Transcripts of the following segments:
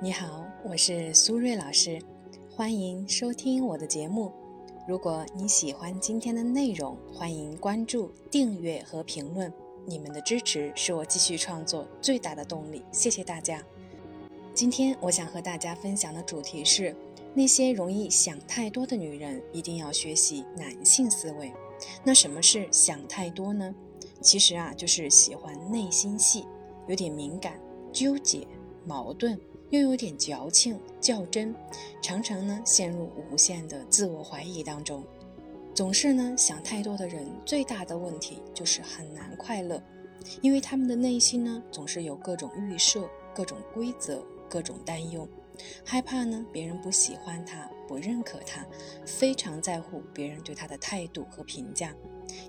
你好，我是苏瑞老师，欢迎收听我的节目。如果你喜欢今天的内容，欢迎关注、订阅和评论。你们的支持是我继续创作最大的动力，谢谢大家。今天我想和大家分享的主题是：那些容易想太多的女人一定要学习男性思维。那什么是想太多呢？其实啊，就是喜欢内心戏，有点敏感、纠结、矛盾，又有点矫情、较真，常常呢陷入无限的自我怀疑当中。总是呢想太多的人，最大的问题就是很难快乐，因为他们的内心呢总是有各种预设、各种规则、各种担忧，害怕呢别人不喜欢他、不认可他，非常在乎别人对他的态度和评价，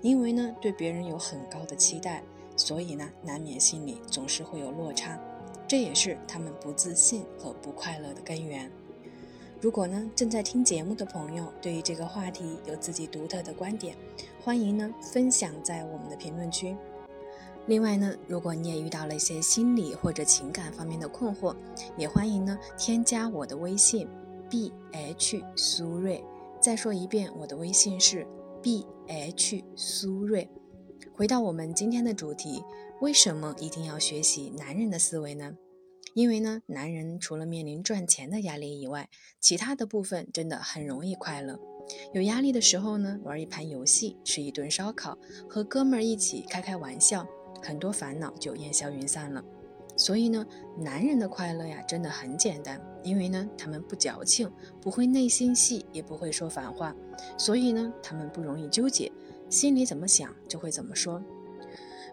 因为呢对别人有很高的期待，所以呢难免心里总是会有落差，这也是他们不自信和不快乐的根源。如果呢正在听节目的朋友对于这个话题有自己独特的观点，欢迎呢分享在我们的评论区。另外呢，如果你也遇到了一些心理或者情感方面的困惑，也欢迎呢添加我的微信 b h 苏瑞。再说一遍，我的微信是 b h 苏瑞。回到我们今天的主题，为什么一定要学习男人的思维呢？因为呢，男人除了面临赚钱的压力以外，其他的部分真的很容易快乐。有压力的时候呢，玩一盘游戏，吃一顿烧烤，和哥们儿一起开开玩笑，很多烦恼就烟消云散了。所以呢，男人的快乐呀，真的很简单，因为呢，他们不矫情，不会内心戏，也不会说反话，所以呢，他们不容易纠结，心里怎么想就会怎么说。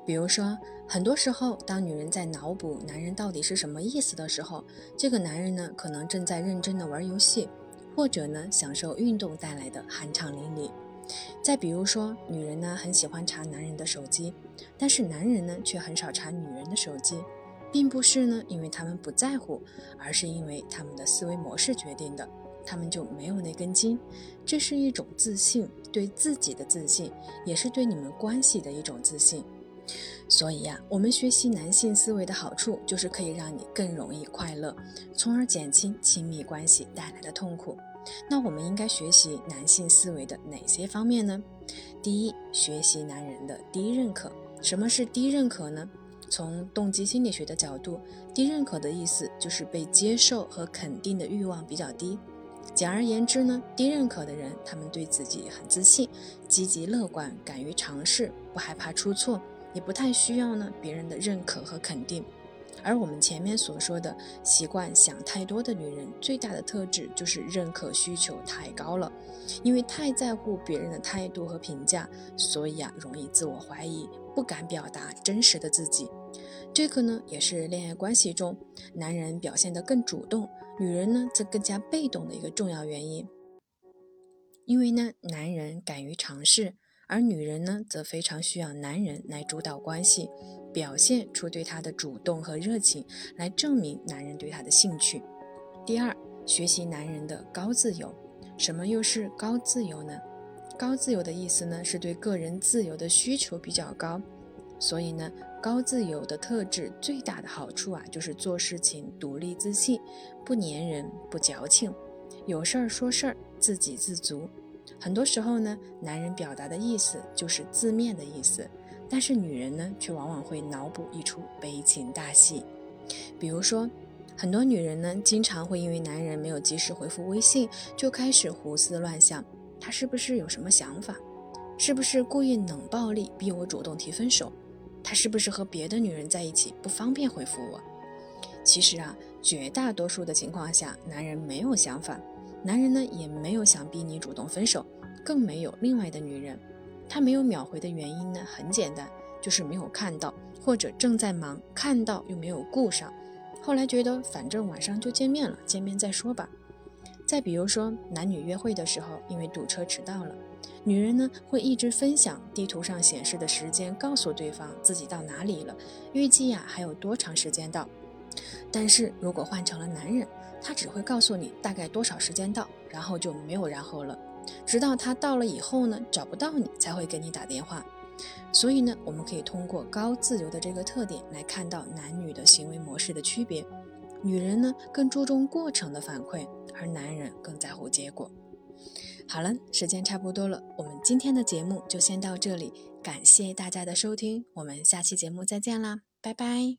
比如说，很多时候，当女人在脑补男人到底是什么意思的时候，这个男人呢，可能正在认真的玩游戏，或者呢，享受运动带来的酣畅淋漓。再比如说，女人呢，很喜欢查男人的手机，但是男人呢，却很少查女人的手机，并不是呢，因为他们不在乎，而是因为他们的思维模式决定的，他们就没有那根筋。这是一种自信，对自己的自信，也是对你们关系的一种自信。所以呀，我们学习男性思维的好处，就是可以让你更容易快乐，从而减轻亲密关系带来的痛苦。那我们应该学习男性思维的哪些方面呢？第一，学习男人的低认可。什么是低认可呢？从动机心理学的角度，低认可的意思就是被接受和肯定的欲望比较低。简而言之呢，低认可的人，他们对自己很自信，积极乐观，敢于尝试，不害怕出错。也不太需要呢别人的认可和肯定，而我们前面所说的习惯想太多的女人，最大的特质就是认可需求太高了，因为太在乎别人的态度和评价，所以啊容易自我怀疑，不敢表达真实的自己。这个呢也是恋爱关系中男人表现得更主动，女人呢则更加被动的一个重要原因。因为呢男人敢于尝试。而女人呢，则非常需要男人来主导关系，表现出对她的主动和热情，来证明男人对她的兴趣。第二，学习男人的高自由。什么又是高自由呢？高自由的意思呢，是对个人自由的需求比较高。所以呢，高自由的特质最大的好处啊，就是做事情独立自信，不粘人，不矫情，有事儿说事儿，自给自足。很多时候呢，男人表达的意思就是字面的意思，但是女人呢，却往往会脑补一出悲情大戏。比如说，很多女人呢，经常会因为男人没有及时回复微信，就开始胡思乱想，他是不是有什么想法？是不是故意冷暴力逼我主动提分手？他是不是和别的女人在一起不方便回复我？其实啊，绝大多数的情况下，男人没有想法。男人呢也没有想逼你主动分手，更没有另外的女人。他没有秒回的原因呢，很简单，就是没有看到，或者正在忙，看到又没有顾上。后来觉得反正晚上就见面了，见面再说吧。再比如说男女约会的时候，因为堵车迟到了，女人呢会一直分享地图上显示的时间，告诉对方自己到哪里了，预计呀还有多长时间到。但是如果换成了男人，他只会告诉你大概多少时间到，然后就没有然后了，直到他到了以后呢，找不到你才会给你打电话。所以呢，我们可以通过高自由的这个特点来看到男女的行为模式的区别。女人呢更注重过程的反馈，而男人更在乎结果。好了，时间差不多了，我们今天的节目就先到这里，感谢大家的收听，我们下期节目再见啦，拜拜。